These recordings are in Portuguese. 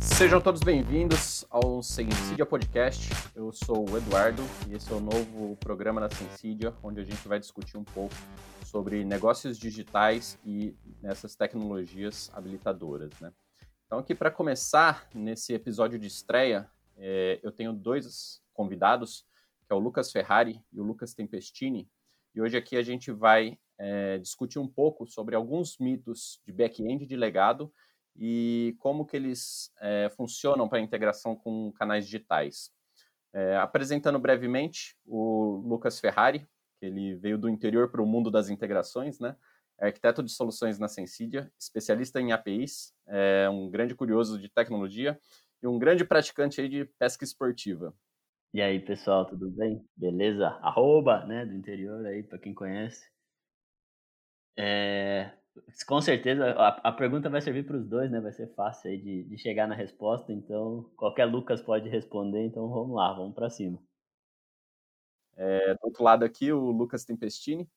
Sejam todos bem-vindos ao Sensidia Podcast. Eu sou o Eduardo e esse é o novo programa da Sensidia, onde a gente vai discutir um pouco sobre negócios digitais e nessas tecnologias habilitadoras, né? Então, aqui para começar, nesse episódio de estreia, é, eu tenho dois convidados, que é o Lucas Ferrari e o Lucas Tempestini, e hoje aqui a gente vai é, discutir um pouco sobre alguns mitos de back-end de legado e como que eles é, funcionam para integração com canais digitais. É, apresentando brevemente o Lucas Ferrari, que ele veio do interior para o mundo das integrações, né? É arquiteto de soluções na Sensidia, especialista em APIs, é um grande curioso de tecnologia e um grande praticante aí de pesca esportiva. E aí, pessoal, tudo bem? Beleza? Arroba, né, do interior aí, para quem conhece. É, com certeza, a, a pergunta vai servir para os dois, né? Vai ser fácil aí de, de chegar na resposta, então qualquer Lucas pode responder, então vamos lá, vamos para cima. É, do outro lado aqui, o Lucas Tempestini,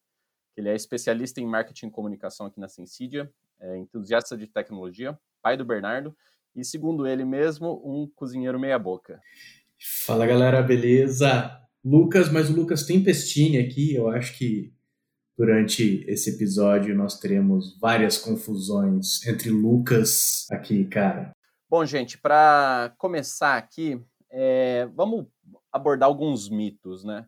ele é especialista em marketing e comunicação aqui na Sensidia, é entusiasta de tecnologia, pai do Bernardo, e segundo ele mesmo, um cozinheiro meia-boca. Fala galera, beleza? Lucas, mas o Lucas Tempestini aqui, eu acho que durante esse episódio nós teremos várias confusões entre Lucas aqui, cara. Bom, gente, para começar aqui, é, vamos abordar alguns mitos, né?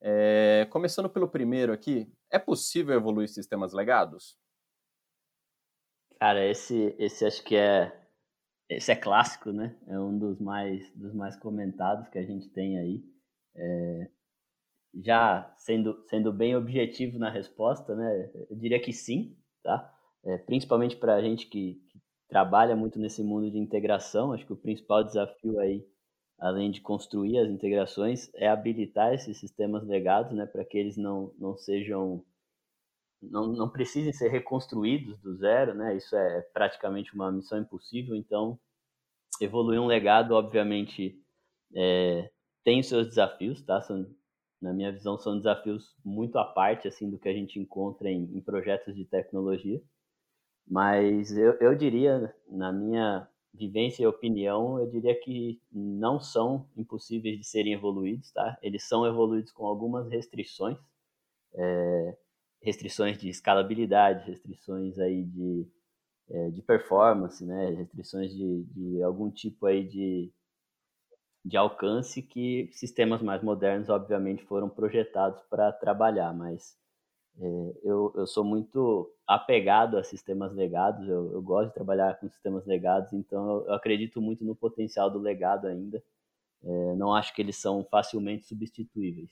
É, começando pelo primeiro aqui, é possível evoluir sistemas legados? Cara, esse, esse acho que é esse é clássico, né? É um dos mais dos mais comentados que a gente tem aí. É, já sendo, sendo bem objetivo na resposta, né, eu diria que sim, tá? É, principalmente para a gente que, que, trabalha muito nesse mundo de integração, acho que o principal desafio aí, além de construir as integrações, é habilitar esses sistemas legados, né, para que eles não, não sejam, não, não precisem ser reconstruídos do zero, né? Isso é praticamente uma missão impossível. Então, evoluir um legado, obviamente, é, tem os seus desafios, tá? São, na minha visão, são desafios muito à parte assim do que a gente encontra em, em projetos de tecnologia. Mas eu, eu diria, na minha vivência e opinião, eu diria que não são impossíveis de serem evoluídos, tá? Eles são evoluídos com algumas restrições, é, restrições de escalabilidade, restrições aí de, é, de performance, né? Restrições de, de algum tipo aí de de alcance que sistemas mais modernos, obviamente, foram projetados para trabalhar, mas é, eu, eu sou muito apegado a sistemas legados, eu, eu, gosto de trabalhar com sistemas legados, então eu, eu acredito muito no potencial do legado ainda, é, não acho que eles são facilmente substituíveis.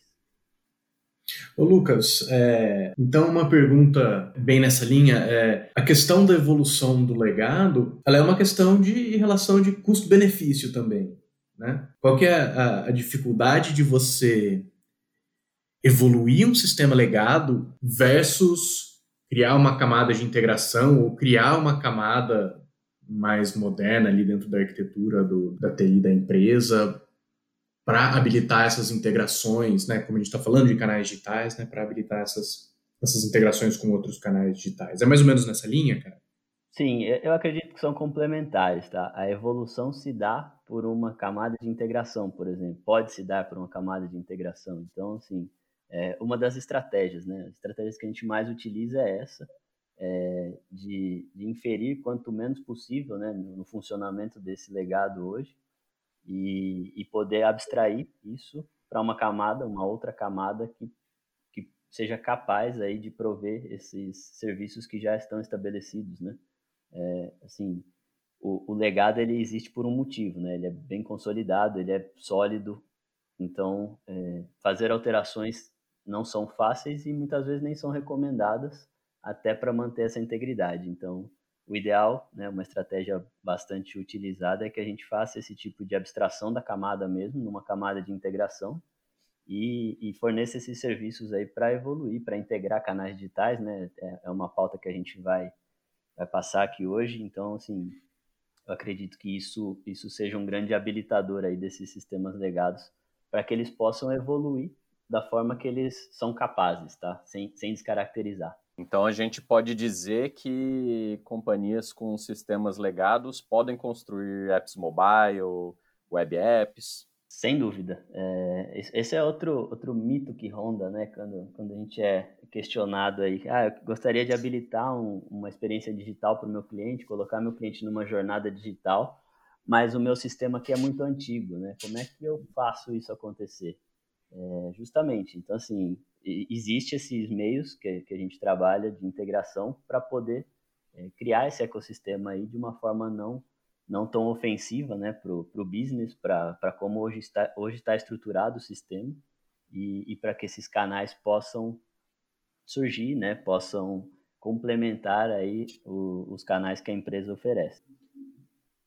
Ô Lucas, é, então uma pergunta bem nessa linha é a questão da evolução do legado, ela é uma questão de relação de custo-benefício também. Né? Qual que é a, a dificuldade de você evoluir um sistema legado versus criar uma camada de integração ou criar uma camada mais moderna ali dentro da arquitetura do, da TI da empresa para habilitar essas integrações, né, como a gente está falando de canais digitais, né, para habilitar essas, essas integrações com outros canais digitais. É mais ou menos nessa linha, cara? Sim, eu acredito que são complementares, tá? A evolução se dá por uma camada de integração, por exemplo. Pode se dar por uma camada de integração. Então, assim, é uma das estratégias, né? As estratégias que a gente mais utiliza é essa, é de, de, inferir quanto menos possível, né, no funcionamento desse legado hoje e, e poder abstrair isso para uma camada, uma outra camada que, seja capaz aí de prover esses serviços que já estão estabelecidos, né? É, assim, o, o, legado ele existe por um motivo, né? Ele é bem consolidado, ele é sólido. Então, é, fazer alterações não são fáceis e muitas vezes nem são recomendadas até para manter essa integridade. Então, o ideal, né, uma estratégia bastante utilizada é que a gente faça esse tipo de abstração da camada mesmo, numa camada de integração, e, e forneça esses serviços aí para evoluir, para integrar canais digitais, né? É, é uma pauta que a gente vai vai passar aqui hoje. Então, assim, eu acredito que isso, isso seja um grande habilitador aí desses sistemas legados para que eles possam evoluir da forma que eles são capazes, tá? Sem, sem descaracterizar. Então a gente pode dizer que companhias com sistemas legados podem construir apps mobile, web apps. Sem dúvida. É, esse é outro, outro mito que ronda, né? Quando, quando a gente é questionado aí. Ah, eu gostaria de habilitar um, uma experiência digital para o meu cliente, colocar meu cliente numa jornada digital, mas o meu sistema aqui é muito antigo, né? Como é que eu faço isso acontecer? É, justamente. Então, assim, existe esses meios que, que a gente trabalha de integração para poder é, criar esse ecossistema aí de uma forma não não tão ofensiva né, para o business, para como hoje está, hoje está estruturado o sistema e, e para que esses canais possam surgir, né, possam complementar aí o, os canais que a empresa oferece.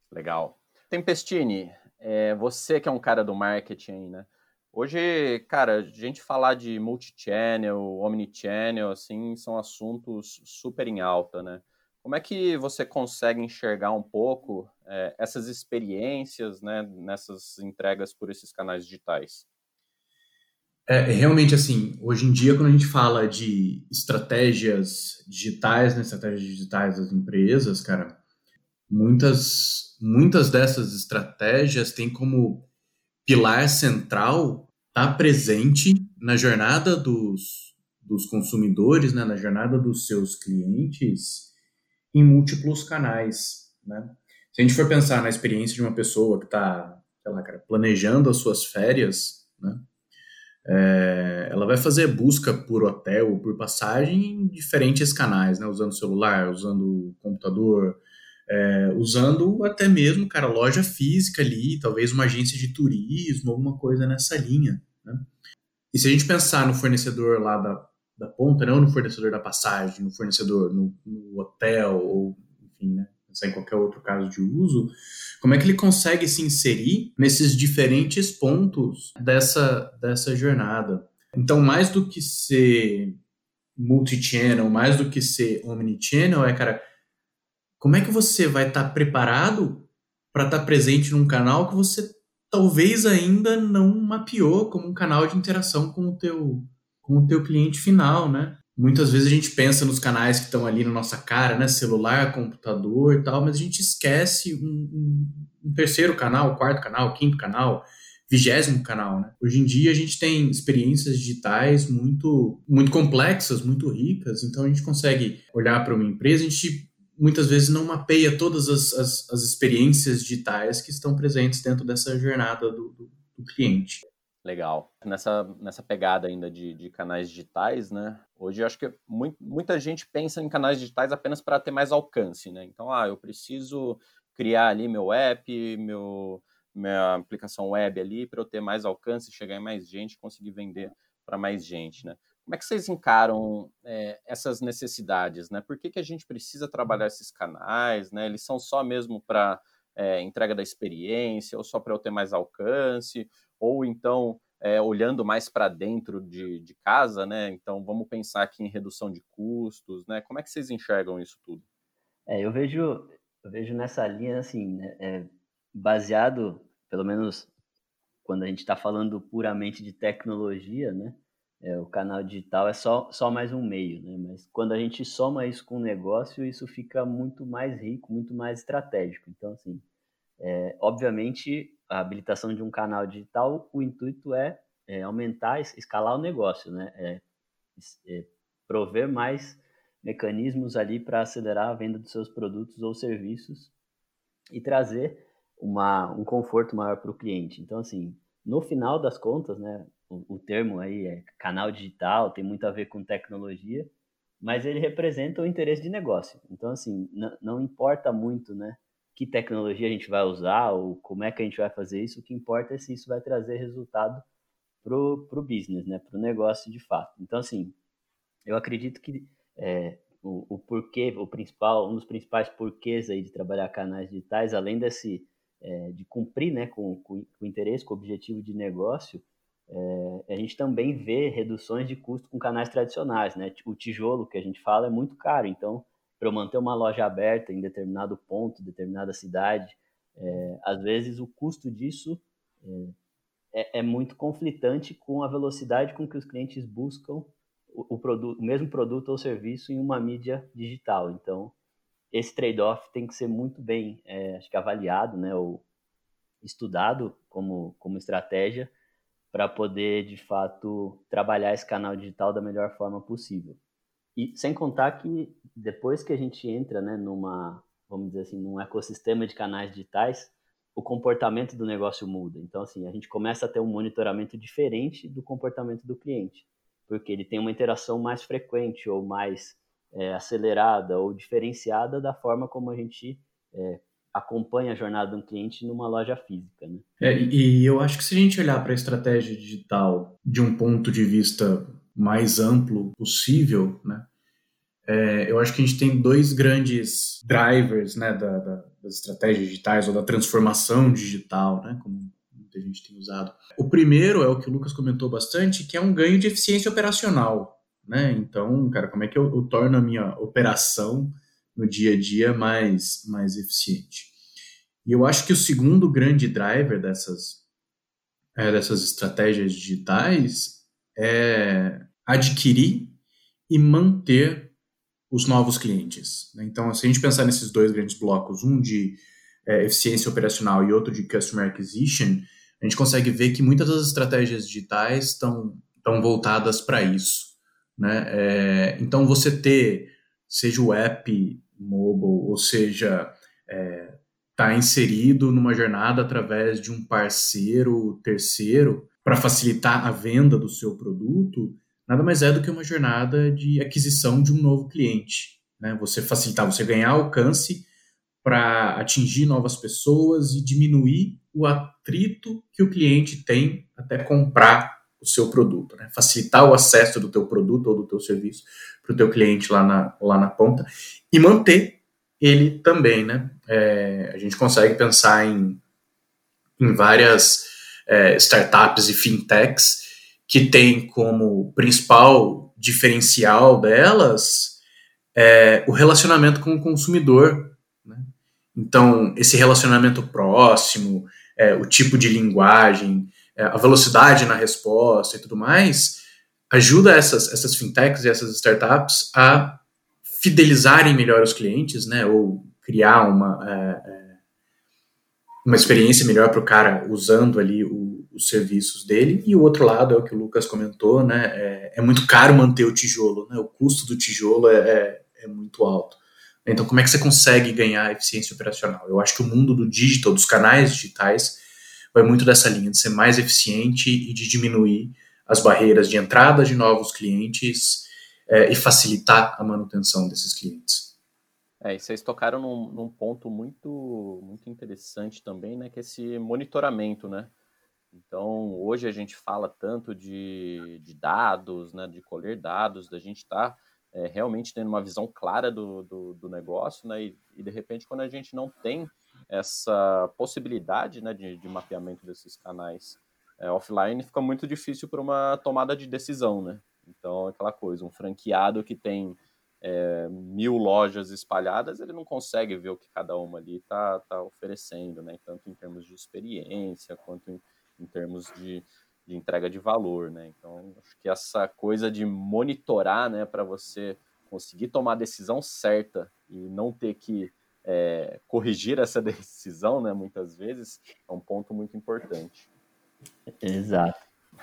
Legal. Tempestini, é, você que é um cara do marketing, né? Hoje, cara, a gente falar de multichannel, omnichannel, assim, são assuntos super em alta, né? Como é que você consegue enxergar um pouco é, essas experiências, né, nessas entregas por esses canais digitais? É, realmente, assim, hoje em dia, quando a gente fala de estratégias digitais, né, estratégias digitais das empresas, cara, muitas, muitas dessas estratégias têm como pilar central estar tá presente na jornada dos, dos consumidores, né, na jornada dos seus clientes, em múltiplos canais, né? Se a gente for pensar na experiência de uma pessoa que está, sei lá, cara, planejando as suas férias, né? É, ela vai fazer busca por hotel, por passagem em diferentes canais, né? Usando celular, usando computador, é, usando até mesmo, cara, loja física ali, talvez uma agência de turismo, alguma coisa nessa linha. Né? E se a gente pensar no fornecedor lá da, da ponta, não no fornecedor da passagem, no fornecedor, no, no hotel, ou enfim, né? Pensar em qualquer outro caso de uso, como é que ele consegue se inserir nesses diferentes pontos dessa, dessa jornada? Então, mais do que ser multi-channel, mais do que ser omnichannel, é, cara, como é que você vai estar tá preparado para estar tá presente num canal que você talvez ainda não mapeou como um canal de interação com o teu, com o teu cliente final, né? Muitas vezes a gente pensa nos canais que estão ali na nossa cara, né? Celular, computador e tal, mas a gente esquece um, um, um terceiro canal, quarto canal, quinto canal, vigésimo canal, né? Hoje em dia a gente tem experiências digitais muito, muito complexas, muito ricas, então a gente consegue olhar para uma empresa, a gente muitas vezes não mapeia todas as, as, as, experiências digitais que estão presentes dentro dessa jornada do, do, do cliente. Legal. Nessa, nessa pegada ainda de, de canais digitais, né? Hoje eu acho que muito, muita gente pensa em canais digitais apenas para ter mais alcance, né? Então, ah, eu preciso criar ali meu app, meu, minha aplicação web ali para eu ter mais alcance, chegar em mais gente, conseguir vender para mais gente, né? Como é que vocês encaram é, essas necessidades, né? Por que, que a gente precisa trabalhar esses canais, né? Eles são só mesmo para é, entrega da experiência, ou só para eu ter mais alcance, ou então é, olhando mais para dentro de, de, casa, né? Então vamos pensar aqui em redução de custos, né? Como é que vocês enxergam isso tudo? É, eu vejo, eu vejo nessa linha assim, né? é, baseado, pelo menos quando a gente está falando puramente de tecnologia, né? É, o canal digital é só, só mais um meio, né? Mas quando a gente soma isso com o negócio, isso fica muito mais rico, muito mais estratégico. Então, assim, é, obviamente, a habilitação de um canal digital, o intuito é, é aumentar, escalar o negócio, né? É, é prover mais mecanismos ali para acelerar a venda dos seus produtos ou serviços e trazer uma, um conforto maior para o cliente. Então, assim, no final das contas, né, o, o termo aí é canal digital, tem muito a ver com tecnologia, mas ele representa o interesse de negócio. Então, assim, não importa muito, né, que tecnologia a gente vai usar ou como é que a gente vai fazer isso, o que importa é se isso vai trazer resultado pro, pro business, né, pro negócio de fato. Então, assim, eu acredito que é, o, o porquê, o principal, um dos principais porquês aí de trabalhar canais digitais, além desse é, de cumprir, né, com, com, com o interesse, com o objetivo de negócio, é, a gente também vê reduções de custo com canais tradicionais, né? O tijolo que a gente fala é muito caro, então para eu manter uma loja aberta em determinado ponto, determinada cidade, é, às vezes o custo disso é, é, é, muito conflitante com a velocidade com que os clientes buscam o, produto, o mesmo produto ou serviço em uma mídia digital. Então, esse trade-off tem que ser muito bem, é, acho que avaliado, né, ou estudado como, como estratégia para poder, de fato, trabalhar esse canal digital da melhor forma possível. E sem contar que depois que a gente entra, né, numa, vamos dizer assim, num ecossistema de canais digitais, o comportamento do negócio muda. Então, assim, a gente começa a ter um monitoramento diferente do comportamento do cliente, porque ele tem uma interação mais frequente ou mais é, acelerada ou diferenciada da forma como a gente é, acompanha a jornada de um cliente numa loja física. Né? É, e eu acho que se a gente olhar para a estratégia digital de um ponto de vista mais amplo possível, né, é, eu acho que a gente tem dois grandes drivers né, da, da, das estratégias digitais ou da transformação digital, né, como muita gente tem usado. O primeiro é o que o Lucas comentou bastante, que é um ganho de eficiência operacional. Né? Então, cara, como é que eu, eu torno a minha operação no dia a dia mais, mais eficiente? E eu acho que o segundo grande driver dessas, é, dessas estratégias digitais é adquirir e manter os novos clientes. Né? Então, se a gente pensar nesses dois grandes blocos, um de é, eficiência operacional e outro de customer acquisition, a gente consegue ver que muitas das estratégias digitais estão, estão voltadas para isso. Né? É, então, você ter, seja o app mobile, ou seja, é, tá inserido numa jornada através de um parceiro terceiro para facilitar a venda do seu produto, nada mais é do que uma jornada de aquisição de um novo cliente. Né? Você facilitar, você ganhar alcance para atingir novas pessoas e diminuir o atrito que o cliente tem até comprar o seu produto, né? facilitar o acesso do teu produto ou do teu serviço para o teu cliente lá na, lá na ponta e manter ele também, né? É, a gente consegue pensar em, em várias é, startups e fintechs que tem como principal diferencial delas é, o relacionamento com o consumidor. Né? Então, esse relacionamento próximo, é, o tipo de linguagem, é, a velocidade na resposta e tudo mais, ajuda essas, essas fintechs e essas startups a fidelizarem melhor os clientes, né? Ou criar uma, é, é uma experiência melhor para o cara usando ali o, os serviços dele. E o outro lado é o que o Lucas comentou, né? É, é muito caro manter o tijolo, né? O custo do tijolo é, é, é, muito alto. Então, como é que você consegue ganhar eficiência operacional? Eu acho que o mundo do digital, dos canais digitais, vai muito dessa linha de ser mais eficiente e de diminuir as barreiras de entrada de novos clientes é, e facilitar a manutenção desses clientes. É, e vocês tocaram num, num, ponto muito, muito interessante também, né, que é esse monitoramento, né? Então, hoje a gente fala tanto de, de dados, né, de colher dados, da gente estar tá, é, realmente tendo uma visão clara do, do, do negócio, né, e, e, de repente quando a gente não tem essa possibilidade, né, de, de mapeamento desses canais é, offline, fica muito difícil para uma tomada de decisão, né? Então, aquela coisa, um franqueado que tem é, mil lojas espalhadas, ele não consegue ver o que cada uma ali está tá oferecendo, né? Tanto em termos de experiência quanto em, em termos de, de, entrega de valor, né? Então, acho que essa coisa de monitorar, né, para você conseguir tomar a decisão certa e não ter que é, corrigir essa decisão, né, muitas vezes, é um ponto muito importante. Exato.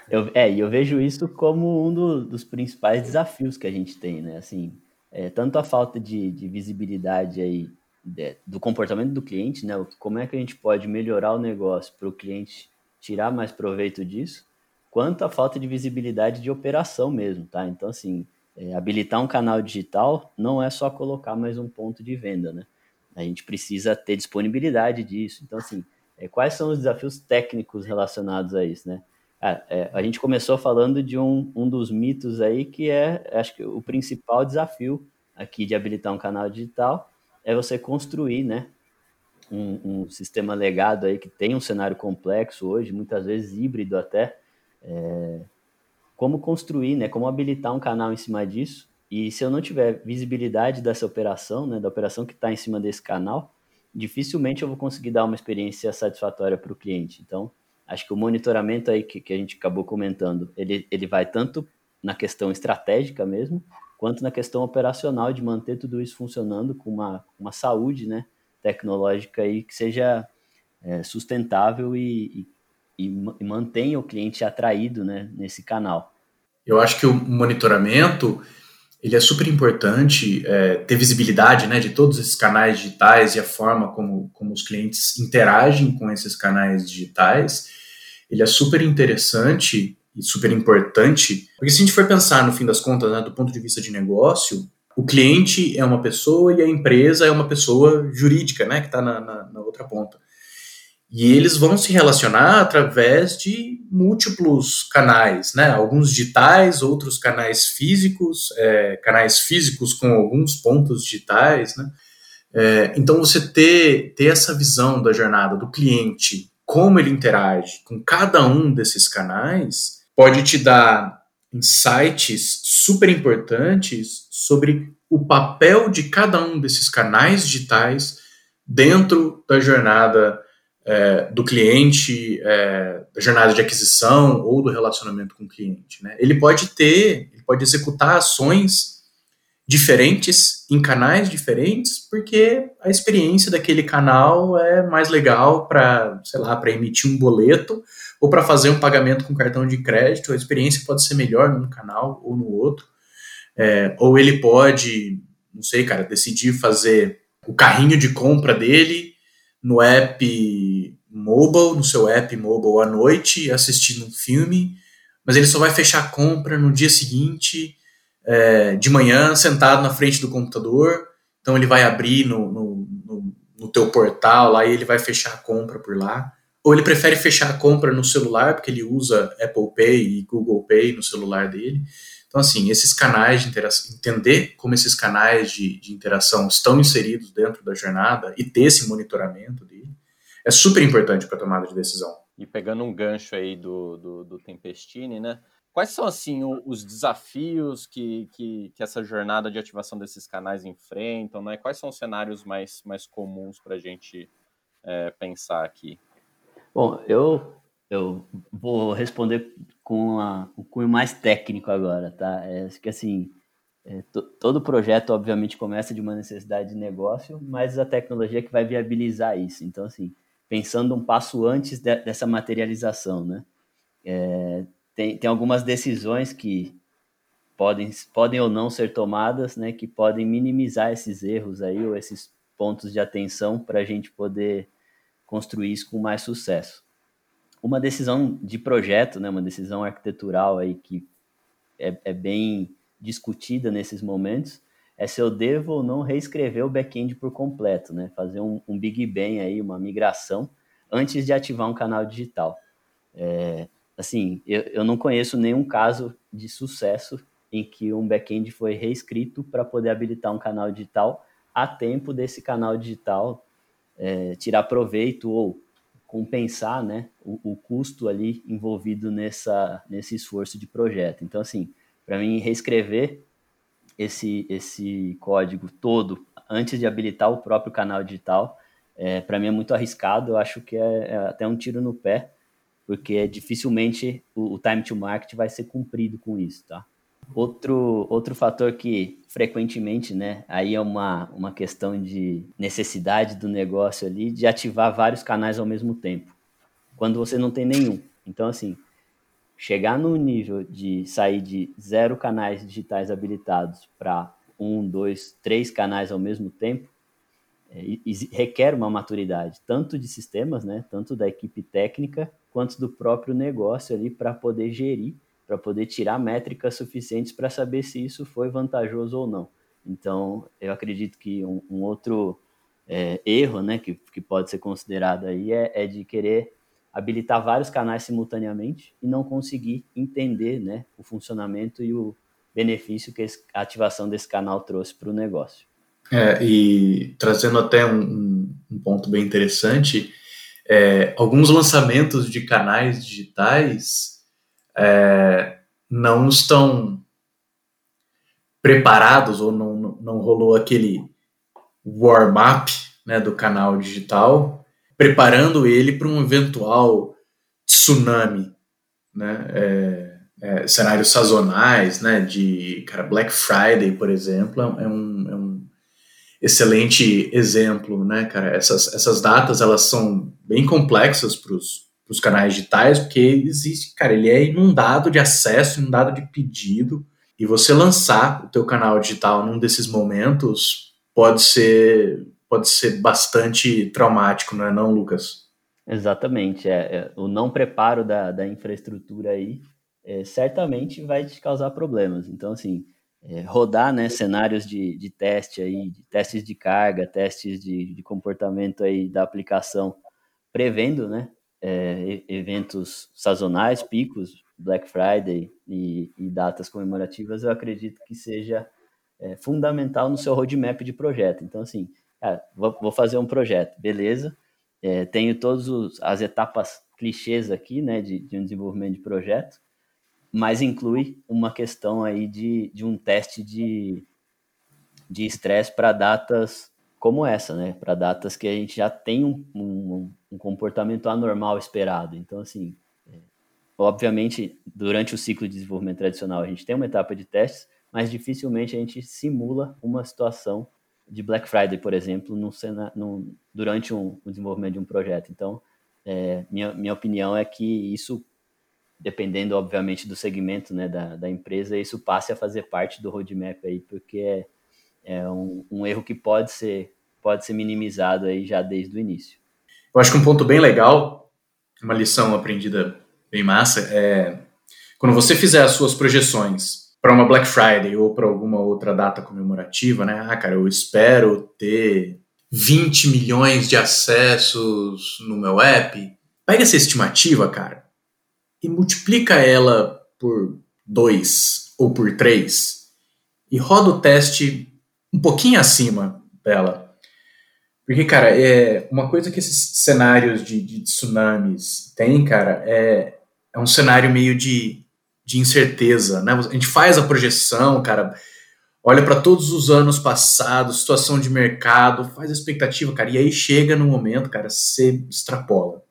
Eu, é, e eu vejo isso como um do, dos principais desafios que a gente tem, né? Assim, é, tanto a falta de, de visibilidade aí de, do comportamento do cliente, né? Como é que a gente pode melhorar o negócio para o cliente tirar mais proveito disso, quanto a falta de visibilidade de operação mesmo, tá? Então, assim, é, habilitar um canal digital não é só colocar mais um ponto de venda, né? A gente precisa ter disponibilidade disso. Então, assim, é, quais são os desafios técnicos relacionados a isso, né? Ah, é, a gente começou falando de um, um dos mitos aí que é, acho que o principal desafio aqui de habilitar um canal digital é você construir, né, um, um sistema legado aí que tem um cenário complexo hoje, muitas vezes híbrido até, é, como construir, né, como habilitar um canal em cima disso e se eu não tiver visibilidade dessa operação, né, da operação que está em cima desse canal, dificilmente eu vou conseguir dar uma experiência satisfatória para o cliente. Então, acho que o monitoramento aí que, que a gente acabou comentando, ele, ele vai tanto na questão estratégica mesmo, quanto na questão operacional de manter tudo isso funcionando com uma, uma saúde né, tecnológica aí que seja é, sustentável e, e, e, mantenha o cliente atraído né, nesse canal. Eu acho que o monitoramento ele é super importante é, ter visibilidade né, de todos esses canais digitais e a forma como, como os clientes interagem com esses canais digitais. Ele é super interessante e super importante, porque se a gente for pensar no fim das contas, né, do ponto de vista de negócio, o cliente é uma pessoa e a empresa é uma pessoa jurídica, né, que está na, na, na outra ponta. E eles vão se relacionar através de múltiplos canais, né? Alguns digitais, outros canais físicos, é, canais físicos com alguns pontos digitais, né? É, então você ter, ter essa visão da jornada do cliente, como ele interage com cada um desses canais, pode te dar insights super importantes sobre o papel de cada um desses canais digitais dentro da jornada é, do cliente, é, da jornada de aquisição ou do relacionamento com o cliente. Né? Ele pode ter, ele pode executar ações diferentes em canais diferentes, porque a experiência daquele canal é mais legal para, sei lá, para emitir um boleto ou para fazer um pagamento com cartão de crédito, a experiência pode ser melhor num canal ou no outro. É, ou ele pode, não sei, cara, decidir fazer o carrinho de compra dele no app mobile, no seu app mobile à noite, assistindo um filme, mas ele só vai fechar a compra no dia seguinte, é, de manhã, sentado na frente do computador. Então ele vai abrir no, no, no, no teu portal lá e ele vai fechar a compra por lá ou ele prefere fechar a compra no celular, porque ele usa Apple Pay e Google Pay no celular dele. Então, assim, esses canais de interação, entender como esses canais de, de interação estão inseridos dentro da jornada e ter esse monitoramento dele, é super importante para a tomada de decisão. E pegando um gancho aí do, do, do né? Quais são, assim, os desafios que, que, que, essa jornada de ativação desses canais enfrentam, né? Quais são os cenários mais, mais comuns para a gente é, pensar aqui? Bom, eu, eu vou responder com um cunho mais técnico agora, tá? É, que assim, é, todo projeto, obviamente, começa de uma necessidade de negócio, mas a tecnologia é que vai viabilizar isso. Então, assim, pensando um passo antes de, dessa materialização, né? É, tem, tem algumas decisões que podem, podem ou não ser tomadas, né? Que podem minimizar esses erros aí, ou esses pontos de atenção para a gente poder construir isso com mais sucesso. Uma decisão de projeto, né, uma decisão arquitetural aí que é, é bem discutida nesses momentos, é se eu devo ou não reescrever o back-end por completo, né? Fazer um, um, Big Bang aí, uma migração, antes de ativar um canal digital. É, assim, eu, eu não conheço nenhum caso de sucesso em que um back-end foi reescrito para poder habilitar um canal digital a tempo desse canal digital é, tirar proveito ou compensar né, o, o, custo ali envolvido nessa, nesse esforço de projeto. Então, assim, para mim, reescrever esse, esse código todo antes de habilitar o próprio canal digital, é, para mim é muito arriscado, eu acho que é, é, até um tiro no pé, porque dificilmente o, o time to market vai ser cumprido com isso, tá? Outro, outro fator que frequentemente, né, aí é uma, uma questão de necessidade do negócio ali, de ativar vários canais ao mesmo tempo, quando você não tem nenhum. Então, assim, chegar no nível de sair de zero canais digitais habilitados para um, dois, três canais ao mesmo tempo, é, requer uma maturidade, tanto de sistemas, né, tanto da equipe técnica, quanto do próprio negócio ali para poder gerir para poder tirar métricas suficientes para saber se isso foi vantajoso ou não. Então, eu acredito que um, um outro é, erro né, que, que pode ser considerado aí é, é, de querer habilitar vários canais simultaneamente e não conseguir entender né, o funcionamento e o benefício que a ativação desse canal trouxe para o negócio. É, e trazendo até um, um ponto bem interessante, é, alguns lançamentos de canais digitais é, não estão preparados ou não, não rolou aquele warm-up né, do canal digital, preparando ele para um eventual tsunami. Né? É, é, cenários sazonais, né? De cara, Black Friday, por exemplo, é um, é um excelente exemplo, né, cara? Essas, essas datas elas são bem complexas para os canais digitais, porque existe, cara, ele é inundado de acesso, inundado de pedido, e você lançar o teu canal digital num desses momentos pode ser pode ser bastante traumático, não é não, Lucas? Exatamente, é, é o não preparo da, da infraestrutura aí é, certamente vai te causar problemas. Então, assim, é, rodar né, cenários de, de teste aí, de testes de carga, testes de, de comportamento aí da aplicação, prevendo né, é, eventos sazonais, picos, Black Friday e, e, datas comemorativas, eu acredito que seja é, fundamental no seu roadmap de projeto. Então, assim, cara, vou, vou, fazer um projeto, beleza, é, tenho todas as etapas clichês aqui, né, de, de um desenvolvimento de projeto, mas inclui uma questão aí de, de um teste de de estresse para datas como essa, né? Para datas que a gente já tem um, um, um comportamento anormal esperado. Então, assim, é, obviamente, durante o ciclo de desenvolvimento tradicional, a gente tem uma etapa de testes, mas dificilmente a gente simula uma situação de Black Friday, por exemplo, no, no, durante um, um, desenvolvimento de um projeto. Então, é, minha, minha opinião é que isso dependendo, obviamente, do segmento né, da, da empresa, isso passe a fazer parte do roadmap aí, porque é, é um, um, erro que pode ser, pode ser minimizado aí já desde o início. Eu acho que um ponto bem legal, uma lição aprendida bem massa, é quando você fizer as suas projeções para uma Black Friday ou para alguma outra data comemorativa, né? Ah, cara, eu espero ter 20 milhões de acessos no meu app. Pega essa estimativa, cara, e multiplica ela por 2 ou por 3 e roda o teste um pouquinho acima dela. Porque, cara, é uma coisa que esses cenários de, de tsunamis têm, cara, é, é um cenário meio de, de incerteza, né? A gente faz a projeção, cara, olha para todos os anos passados, situação de mercado, faz a expectativa, cara, e aí chega no momento, cara, você extrapola.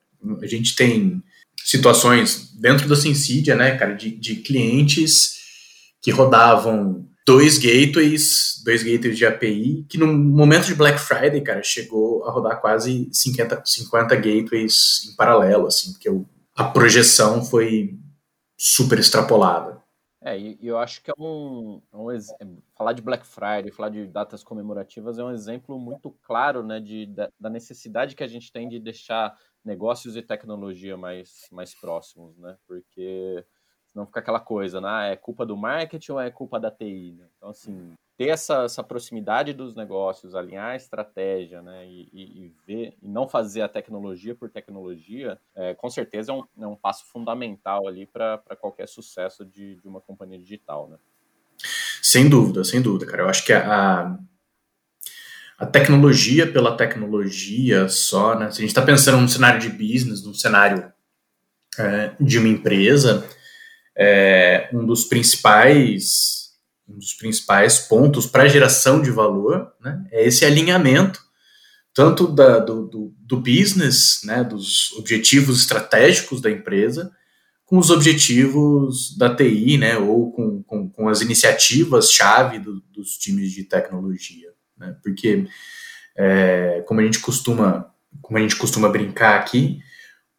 A gente tem situações dentro da Sensidia, né, cara, de, de clientes que rodavam dois gateways, dois gateways de API, que no momento de Black Friday, cara, chegou a rodar quase 50, 50 gateways em paralelo, assim, porque a projeção foi super extrapolada. É, e eu acho que é um, é um, falar de Black Friday, falar de datas comemorativas é um exemplo muito claro, né, de, da, da necessidade que a gente tem de deixar negócios e tecnologia mais, mais próximos, né? Porque senão fica aquela coisa, né? Ah, é culpa do marketing ou é culpa da TI? Né? Então, assim, ter essa, essa proximidade dos negócios, alinhar a estratégia, né? E, e, e ver, e não fazer a tecnologia por tecnologia, é, com certeza é um, é um passo fundamental ali para qualquer sucesso de, de uma companhia digital, né? Sem dúvida, sem dúvida, cara. Eu acho que a, a tecnologia pela tecnologia só, né? Se a gente está pensando num cenário de business, num cenário é, de uma empresa, é, um dos principais um dos principais pontos para geração de valor né, é esse alinhamento tanto da, do, do, do, business, né, dos objetivos estratégicos da empresa, com os objetivos da TI, né, ou com, com, com as iniciativas-chave do, dos times de tecnologia né? Porque é, como a gente costuma, como a gente costuma brincar aqui,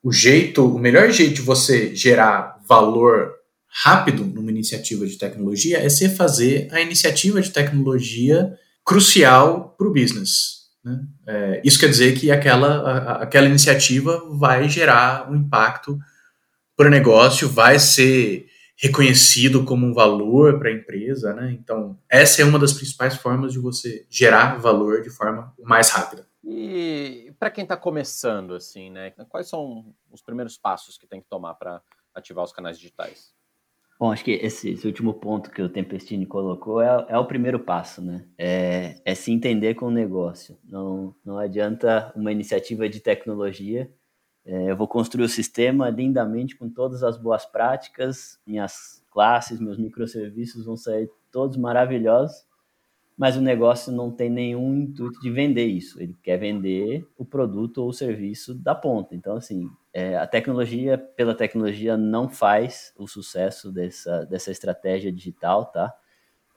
o jeito, o melhor jeito de você gerar valor rápido numa iniciativa de tecnologia é você fazer a iniciativa de tecnologia crucial para o business. Né? É, isso quer dizer que aquela, a, aquela iniciativa vai gerar um impacto para o negócio, vai ser reconhecido como um valor para a empresa, né? Então, essa é uma das principais formas de você gerar valor de forma mais rápida. E para quem está começando, assim, né? Quais são os primeiros passos que tem que tomar para ativar os canais digitais? Bom, acho que esse, esse, último ponto que o Tempestini colocou é, é o primeiro passo, né? É, é, se entender com o negócio. Não, não adianta uma iniciativa de tecnologia eu vou construir o sistema lindamente com todas as boas práticas, minhas classes, meus microserviços vão sair todos maravilhosos, mas o negócio não tem nenhum intuito de vender isso. Ele quer vender o produto ou o serviço da ponta. Então, assim, é, a tecnologia, pela tecnologia, não faz o sucesso dessa, dessa estratégia digital, tá?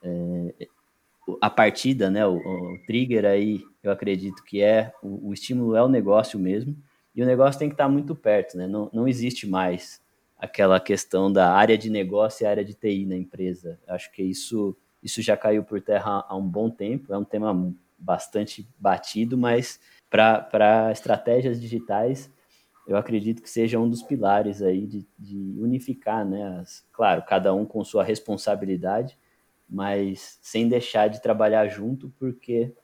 É, a partida, né, o, o, trigger aí, eu acredito que é, o, o, estímulo é o negócio mesmo, e o negócio tem que estar muito perto, né? Não, não existe mais aquela questão da área de negócio e área de TI na empresa. Acho que isso, isso já caiu por terra há um bom tempo, é um tema bastante batido, mas para estratégias digitais, eu acredito que seja um dos pilares aí de, de unificar, né? As, claro, cada um com sua responsabilidade, mas sem deixar de trabalhar junto, porque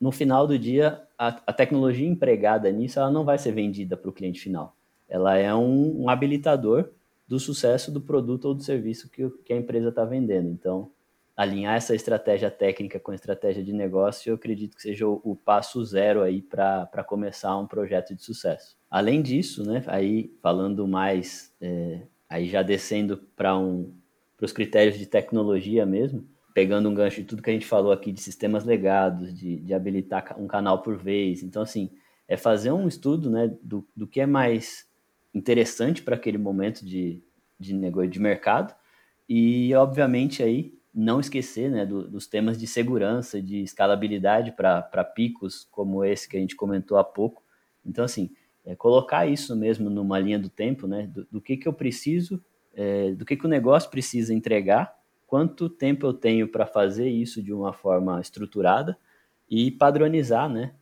no final do dia, a, a tecnologia empregada nisso, ela não vai ser vendida para o cliente final ela é um, um habilitador do sucesso do produto ou do serviço que, que a empresa está vendendo. Então, alinhar essa estratégia técnica com a estratégia de negócio, eu acredito que seja o, o passo zero aí para começar um projeto de sucesso. Além disso, né, aí falando mais, é, aí já descendo para um, os critérios de tecnologia mesmo, pegando um gancho de tudo que a gente falou aqui de sistemas legados, de, de habilitar um canal por vez. Então, assim, é fazer um estudo né, do, do que é mais interessante para aquele momento de, de negócio de mercado e obviamente aí não esquecer né, do, dos temas de segurança, de escalabilidade para picos como esse que a gente comentou há pouco. Então, assim, é colocar isso mesmo numa linha do tempo, né, do, do que, que eu preciso, é, do que, que o negócio precisa entregar, quanto tempo eu tenho para fazer isso de uma forma estruturada e padronizar né,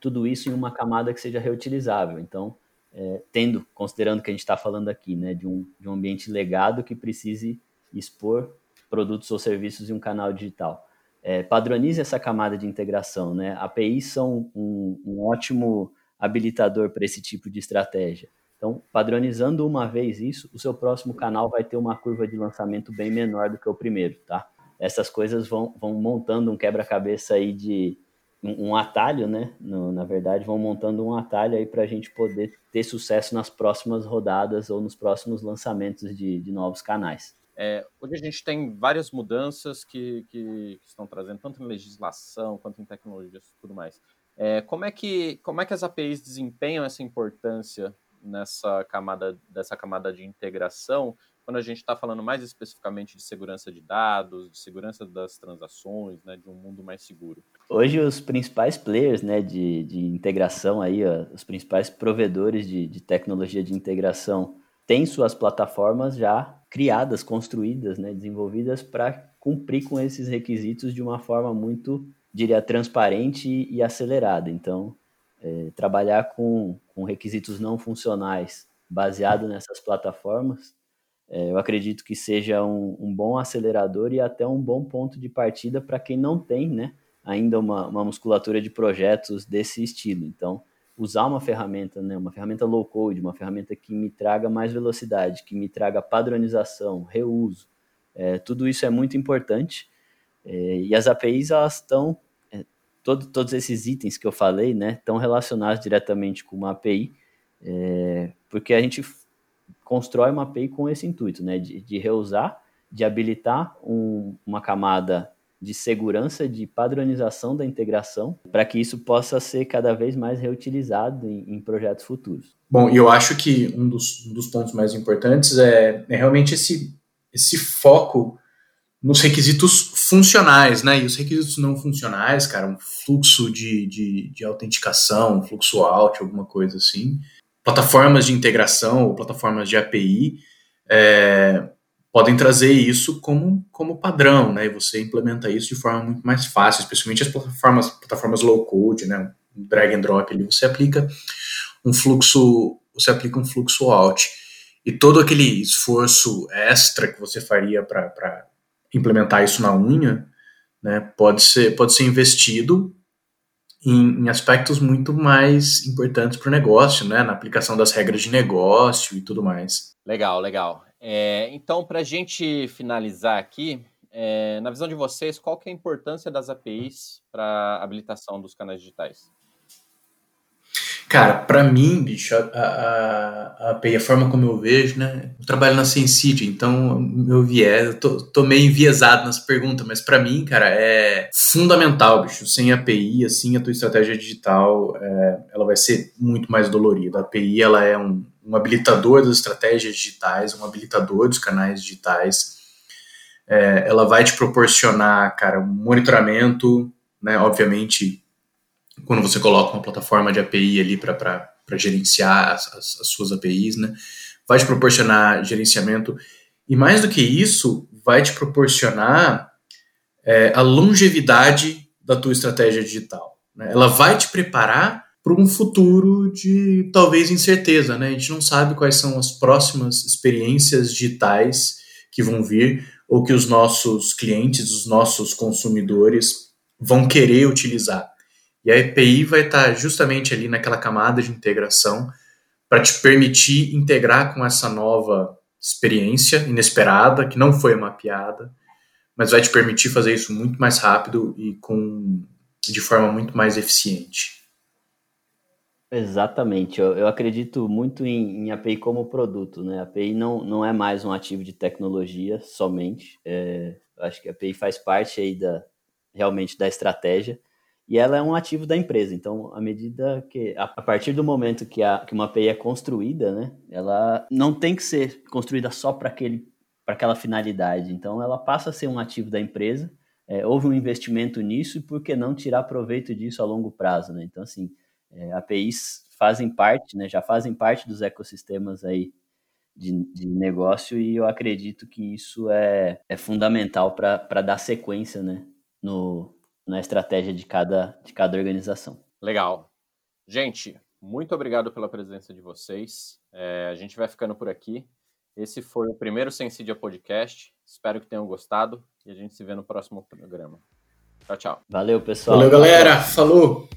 tudo isso em uma camada que seja reutilizável. Então, é, tendo, considerando que a gente está falando aqui, né, de um, de um ambiente legado que precise expor produtos ou serviços em um canal digital. É, padronize essa camada de integração, né? APIs são um, um ótimo habilitador para esse tipo de estratégia. Então, padronizando uma vez isso, o seu próximo canal vai ter uma curva de lançamento bem menor do que o primeiro, tá? Essas coisas vão, vão montando um quebra-cabeça aí de, um, um atalho, né? No, na verdade, vão montando um atalho aí para a gente poder ter sucesso nas próximas rodadas ou nos próximos lançamentos de, de novos canais. É, hoje a gente tem várias mudanças que, que, que, estão trazendo, tanto em legislação quanto em tecnologias e tudo mais. É, como, é que, como é que as APIs desempenham essa importância nessa camada, dessa camada de integração quando a gente está falando mais especificamente de segurança de dados, de segurança das transações, né, de um mundo mais seguro? Hoje os principais players né, de, de integração, aí, ó, os principais provedores de, de tecnologia de integração têm suas plataformas já criadas, construídas, né, desenvolvidas para cumprir com esses requisitos de uma forma muito, diria, transparente e, acelerada. Então, é, trabalhar com, com requisitos não funcionais baseado nessas plataformas é, eu acredito que seja um, um, bom acelerador e até um bom ponto de partida para quem não tem né, ainda uma, uma, musculatura de projetos desse estilo. Então, usar uma ferramenta, né, uma ferramenta low code, uma ferramenta que me traga mais velocidade, que me traga padronização, reuso, é, tudo isso é muito importante. É, e as APIs elas estão todo, todos esses itens que eu falei, né, estão relacionados diretamente com uma API, é, porque a gente constrói uma API com esse intuito, né, de, de reusar, de habilitar um, uma camada de segurança, de padronização da integração, para que isso possa ser cada vez mais reutilizado em, em projetos futuros. Bom, e eu acho que um dos, um dos pontos mais importantes é, é, realmente esse, esse foco nos requisitos funcionais, né? E os requisitos não funcionais, cara, um fluxo de, de, de autenticação, um fluxo out, alguma coisa assim, plataformas de integração ou plataformas de API é, podem trazer isso como, como padrão, né? E você implementa isso de forma muito mais fácil, especialmente as plataformas, plataformas low code, né? Drag and drop ali, você aplica um fluxo, você aplica um fluxo out. E todo aquele esforço extra que você faria para implementar isso na unha, né, pode ser, pode ser investido em, em aspectos muito mais importantes para o negócio, né? Na aplicação das regras de negócio e tudo mais. Legal, legal. É, então, para a gente finalizar aqui, é, na visão de vocês, qual que é a importância das APIs para a habilitação dos canais digitais? Cara, para mim, bicho, a, a, a a forma como eu vejo, né? Eu trabalho na Sensidia, então meu viés, eu tô, tô meio enviesado nessa pergunta, mas para mim, cara, é fundamental, bicho. Sem API, assim, a tua estratégia digital, é, ela vai ser muito mais dolorida. A API, ela é um, um habilitador das estratégias digitais, um habilitador dos canais digitais. É, ela vai te proporcionar, cara, um monitoramento, né? Obviamente, quando você coloca uma plataforma de API ali para gerenciar as, as, as, suas APIs, né? Vai te proporcionar gerenciamento e mais do que isso, vai te proporcionar é, a longevidade da tua estratégia digital. Né? Ela vai te preparar para um futuro de talvez incerteza, né? A gente não sabe quais são as próximas experiências digitais que vão vir ou que os nossos clientes, os nossos consumidores vão querer utilizar. E a EPI vai estar justamente ali naquela camada de integração para te permitir integrar com essa nova experiência inesperada, que não foi mapeada, mas vai te permitir fazer isso muito mais rápido e com de forma muito mais eficiente. Exatamente, eu, eu acredito muito em, em, API como produto, né? A API não, não é mais um ativo de tecnologia somente, é, acho que a API faz parte aí da, realmente da estratégia, e ela é um ativo da empresa. Então, à medida que, a, partir do momento que, a, que uma API é construída, né, ela não tem que ser construída só para aquele para aquela finalidade. Então, ela passa a ser um ativo da empresa. É, houve um investimento nisso e por que não tirar proveito disso a longo prazo, né? Então, assim, é, APIs fazem parte, né, já fazem parte dos ecossistemas aí de, de negócio e eu acredito que isso é, é fundamental para dar sequência, né, no, na estratégia de cada, de cada organização. Legal. Gente, muito obrigado pela presença de vocês. É, a gente vai ficando por aqui. Esse foi o primeiro Sensidia Podcast. Espero que tenham gostado e a gente se vê no próximo programa. Tchau, tchau. Valeu, pessoal. Valeu, galera. Falou.